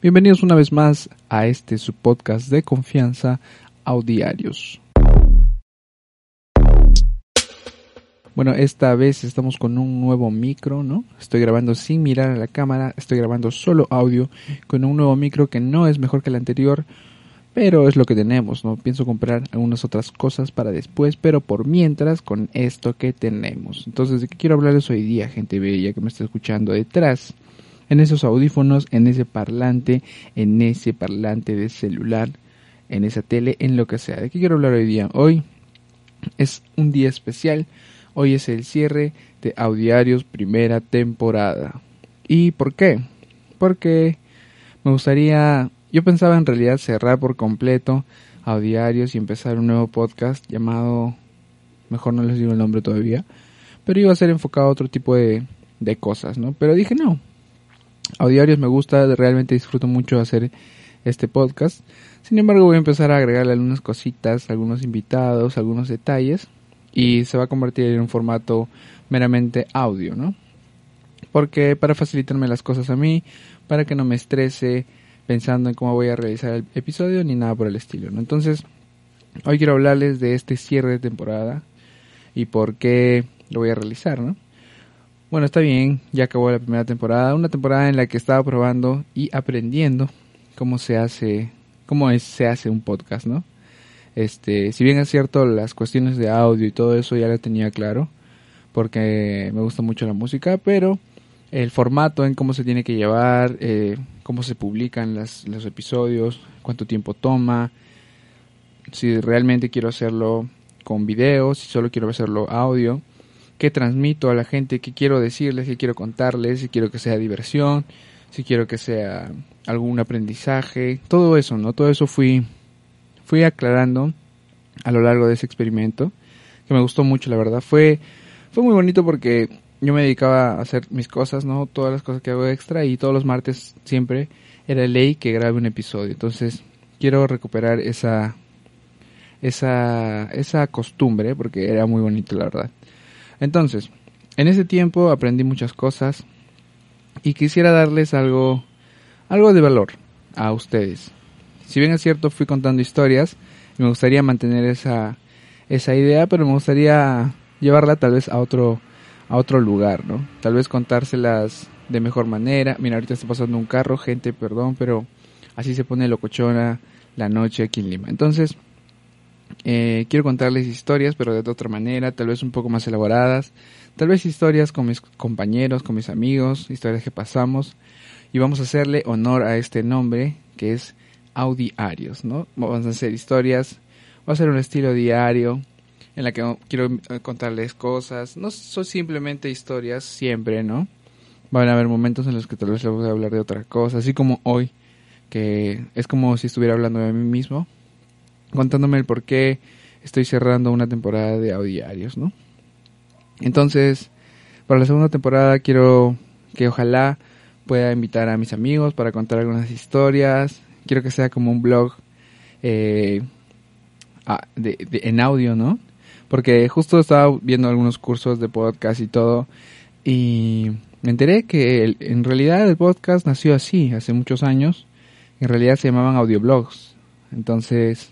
Bienvenidos una vez más a este su podcast de confianza Audiarios. Bueno, esta vez estamos con un nuevo micro, ¿no? Estoy grabando sin mirar a la cámara, estoy grabando solo audio con un nuevo micro que no es mejor que el anterior, pero es lo que tenemos, ¿no? Pienso comprar algunas otras cosas para después, pero por mientras con esto que tenemos. Entonces, ¿de qué quiero hablarles hoy día, gente bella que me está escuchando detrás? En esos audífonos, en ese parlante, en ese parlante de celular, en esa tele, en lo que sea. ¿De qué quiero hablar hoy día? Hoy es un día especial. Hoy es el cierre de Audiarios primera temporada. ¿Y por qué? Porque me gustaría, yo pensaba en realidad cerrar por completo Audiarios y empezar un nuevo podcast llamado, mejor no les digo el nombre todavía, pero iba a ser enfocado a otro tipo de, de cosas, ¿no? Pero dije no, Audiarios me gusta, realmente disfruto mucho hacer este podcast. Sin embargo, voy a empezar a agregarle algunas cositas, algunos invitados, algunos detalles y se va a convertir en un formato meramente audio, ¿no? Porque para facilitarme las cosas a mí, para que no me estrese pensando en cómo voy a realizar el episodio ni nada por el estilo, ¿no? Entonces, hoy quiero hablarles de este cierre de temporada y por qué lo voy a realizar, ¿no? Bueno, está bien, ya acabó la primera temporada, una temporada en la que estaba probando y aprendiendo cómo se hace, cómo es, se hace un podcast, ¿no? Este, si bien es cierto, las cuestiones de audio y todo eso ya lo tenía claro, porque me gusta mucho la música, pero el formato en cómo se tiene que llevar, eh, cómo se publican las, los episodios, cuánto tiempo toma, si realmente quiero hacerlo con video, si solo quiero hacerlo audio, qué transmito a la gente, qué quiero decirles, qué quiero contarles, si quiero que sea diversión, si quiero que sea algún aprendizaje, todo eso, ¿no? Todo eso fui, fui aclarando a lo largo de ese experimento, que me gustó mucho, la verdad. Fue, fue muy bonito porque yo me dedicaba a hacer mis cosas, ¿no? Todas las cosas que hago extra y todos los martes siempre era ley que grabe un episodio. Entonces, quiero recuperar esa, esa, esa costumbre porque era muy bonito, la verdad. Entonces, en ese tiempo aprendí muchas cosas y quisiera darles algo, algo de valor a ustedes. Si bien es cierto, fui contando historias y me gustaría mantener esa, esa idea, pero me gustaría llevarla tal vez a otro, a otro lugar, ¿no? Tal vez contárselas de mejor manera. Mira, ahorita está pasando un carro, gente, perdón, pero así se pone locochona la noche aquí en Lima. Entonces, eh, quiero contarles historias, pero de otra manera, tal vez un poco más elaboradas, tal vez historias con mis compañeros, con mis amigos, historias que pasamos, y vamos a hacerle honor a este nombre que es Audiarios, ¿no? Vamos a hacer historias, va a ser un estilo diario en la que quiero eh, contarles cosas, no son simplemente historias siempre, ¿no? Van a haber momentos en los que tal vez les voy a hablar de otra cosa, así como hoy, que es como si estuviera hablando de mí mismo, contándome el por qué estoy cerrando una temporada de audiarios, ¿no? Entonces, para la segunda temporada quiero que ojalá pueda invitar a mis amigos para contar algunas historias. Quiero que sea como un blog eh, en audio, ¿no? Porque justo estaba viendo algunos cursos de podcast y todo y me enteré que en realidad el podcast nació así, hace muchos años. En realidad se llamaban audioblogs. Entonces,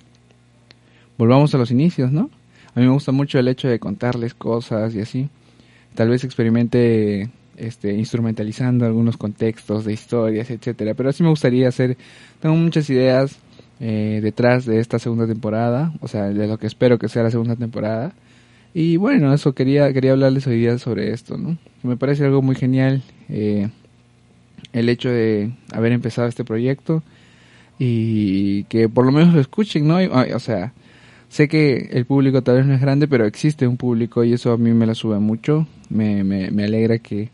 volvamos a los inicios, ¿no? A mí me gusta mucho el hecho de contarles cosas y así. Tal vez experimente este, instrumentalizando algunos contextos de historias, etcétera. Pero así me gustaría hacer. Tengo muchas ideas eh, detrás de esta segunda temporada, o sea, de lo que espero que sea la segunda temporada. Y bueno, eso quería quería hablarles hoy día sobre esto, ¿no? Me parece algo muy genial eh, el hecho de haber empezado este proyecto y que por lo menos lo escuchen, ¿no? O sea, Sé que el público tal vez no es grande, pero existe un público y eso a mí me la sube mucho. Me, me, me alegra que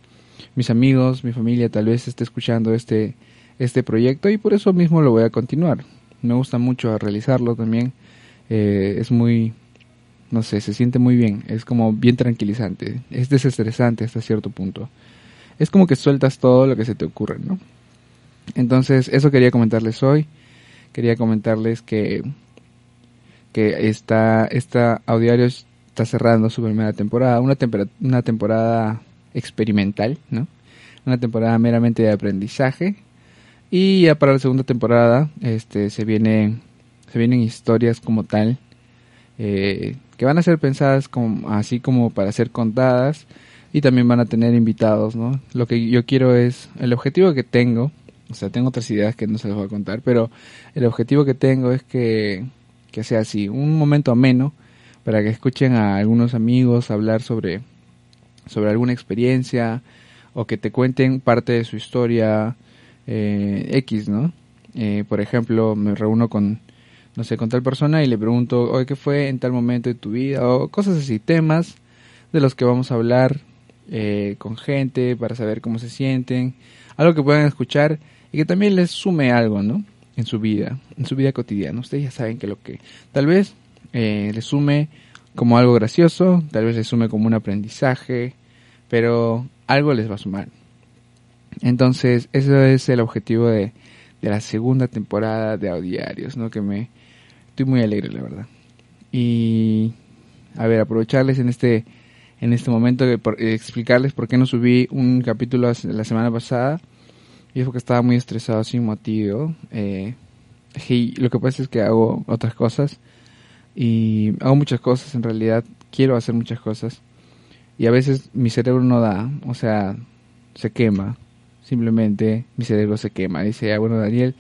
mis amigos, mi familia tal vez esté escuchando este, este proyecto y por eso mismo lo voy a continuar. Me gusta mucho realizarlo también. Eh, es muy, no sé, se siente muy bien. Es como bien tranquilizante. Es desestresante hasta cierto punto. Es como que sueltas todo lo que se te ocurre, ¿no? Entonces, eso quería comentarles hoy. Quería comentarles que que está, esta Audiario está cerrando su primera temporada, una, una temporada experimental, ¿no? Una temporada meramente de aprendizaje Y ya para la segunda temporada, este, se viene, se vienen historias como tal, eh, que van a ser pensadas como, así como para ser contadas y también van a tener invitados, ¿no? Lo que yo quiero es, el objetivo que tengo, o sea, tengo otras ideas que no se las voy a contar, pero el objetivo que tengo es que, que sea así, un momento ameno para que escuchen a algunos amigos hablar sobre, sobre alguna experiencia o que te cuenten parte de su historia eh, X, ¿no? Eh, por ejemplo, me reúno con, no sé, con tal persona y le pregunto, oye, ¿qué fue en tal momento de tu vida? O cosas así, temas de los que vamos a hablar eh, con gente para saber cómo se sienten, algo que puedan escuchar y que también les sume algo, ¿no? En su vida, en su vida cotidiana. Ustedes ya saben que lo que tal vez eh, les sume como algo gracioso, tal vez les sume como un aprendizaje, pero algo les va a sumar. Entonces, ese es el objetivo de, de la segunda temporada de Audiarios, ¿no? Que me estoy muy alegre, la verdad. Y a ver, aprovecharles en este en este momento de explicarles por qué no subí un capítulo la semana pasada. Y es porque estaba muy estresado sin motivo. Eh, y lo que pasa es que hago otras cosas. Y hago muchas cosas en realidad. Quiero hacer muchas cosas. Y a veces mi cerebro no da. O sea, se quema. Simplemente mi cerebro se quema. Dice, ah, bueno Daniel,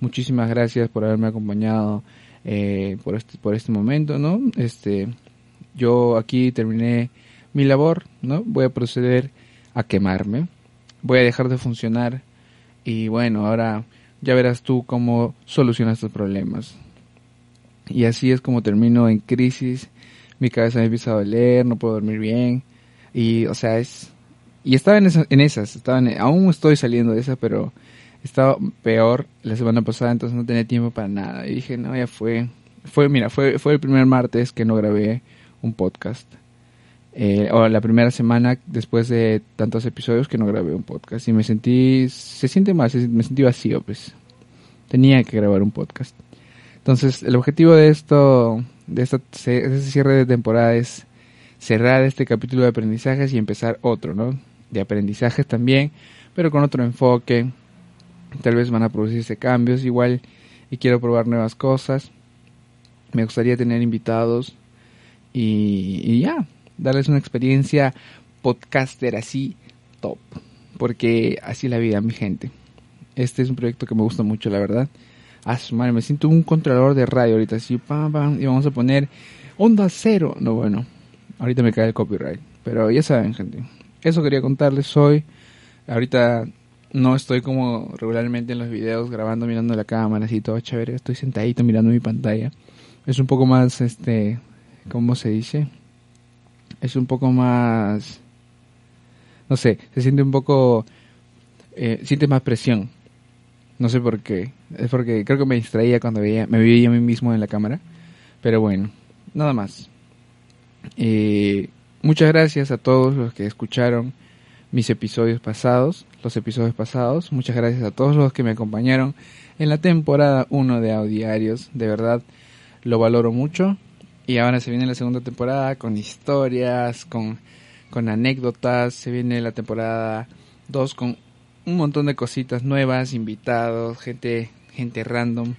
muchísimas gracias por haberme acompañado eh, por, este, por este momento, ¿no? Este, yo aquí terminé mi labor, ¿no? Voy a proceder a quemarme, voy a dejar de funcionar y bueno, ahora ya verás tú cómo solucionas estos problemas. Y así es como termino en crisis, mi cabeza me empieza a doler, no puedo dormir bien y o sea, es y estaba en, en esas, estaba aún estoy saliendo de esas, pero estaba peor la semana pasada, entonces no tenía tiempo para nada y dije, no, ya fue. Fue, mira, fue fue el primer martes que no grabé un podcast eh, o la primera semana después de tantos episodios que no grabé un podcast y me sentí, se siente más, me sentí vacío, pues tenía que grabar un podcast. Entonces, el objetivo de esto, de, esta, este cierre de temporada es cerrar este capítulo de aprendizajes y empezar otro, ¿no? De aprendizajes también, pero con otro enfoque. Tal vez van a producirse cambios igual y quiero probar nuevas cosas. Me gustaría tener invitados y, y ya, darles una experiencia podcaster así top. Porque así la vida, mi gente. Este es un proyecto que me gusta mucho, la verdad. A su madre, me siento un controlador de radio ahorita, así, pam, pam, y vamos a poner onda cero. No, bueno, ahorita me cae el copyright. Pero ya saben, gente. Eso quería contarles hoy. Ahorita no estoy como regularmente en los videos grabando mirando la cámara, así todo chévere. Estoy sentadito mirando mi pantalla. Es un poco más, este, ¿cómo se dice? Es un poco más, no sé, se siente un poco, eh, siente más presión. No sé por qué. Es porque creo que me distraía cuando veía, me veía a mí mismo en la cámara. Pero bueno, nada más. Eh, muchas gracias a todos los que escucharon mis episodios pasados, los episodios pasados. Muchas gracias a todos los que me acompañaron en la temporada 1 de Audiarios. De verdad, lo valoro mucho. Y ahora se viene la segunda temporada con historias, con, con anécdotas. Se viene la temporada 2 con un montón de cositas nuevas, invitados, gente, gente random.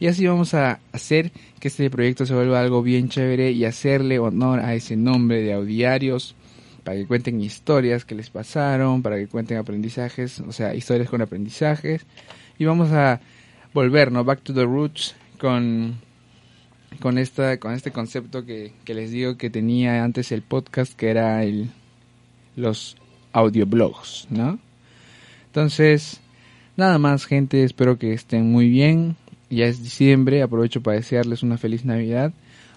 Y así vamos a hacer que este proyecto se vuelva algo bien chévere y hacerle honor a ese nombre de audiarios para que cuenten historias que les pasaron, para que cuenten aprendizajes, o sea, historias con aprendizajes. Y vamos a volvernos back to the roots con con esta con este concepto que, les digo que tenía antes el podcast que era el los audioblogs no entonces nada más gente espero que estén muy bien. Ya es diciembre aprovecho para desearles una feliz navidad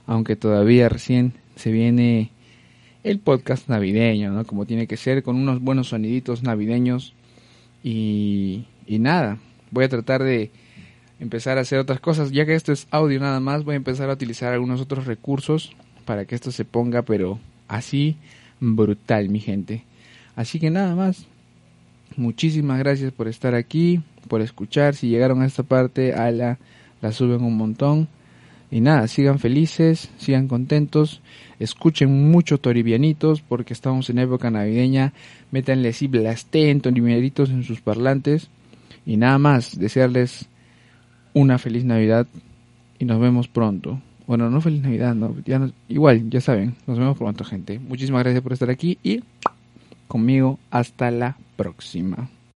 aunque todavía recién se viene el podcast navideño no como tiene que ser con unos buenos soniditos navideños. Y, y nada voy a tratar de empezar a hacer otras cosas. Ya que esto es audio nada más, voy a empezar a utilizar algunos otros recursos para que esto se ponga, pero así brutal, mi gente. Así que nada más. Muchísimas gracias por estar aquí, por escuchar. Si llegaron a esta parte, ala, la suben un montón. Y nada, sigan felices, sigan contentos, escuchen mucho toribianitos porque estamos en época navideña. Métanle así blasteen toribianitos en sus parlantes Y nada más, desearles una feliz Navidad y nos vemos pronto. Bueno, no feliz Navidad, no, ya igual, ya saben, nos vemos pronto, gente. Muchísimas gracias por estar aquí y conmigo hasta la próxima.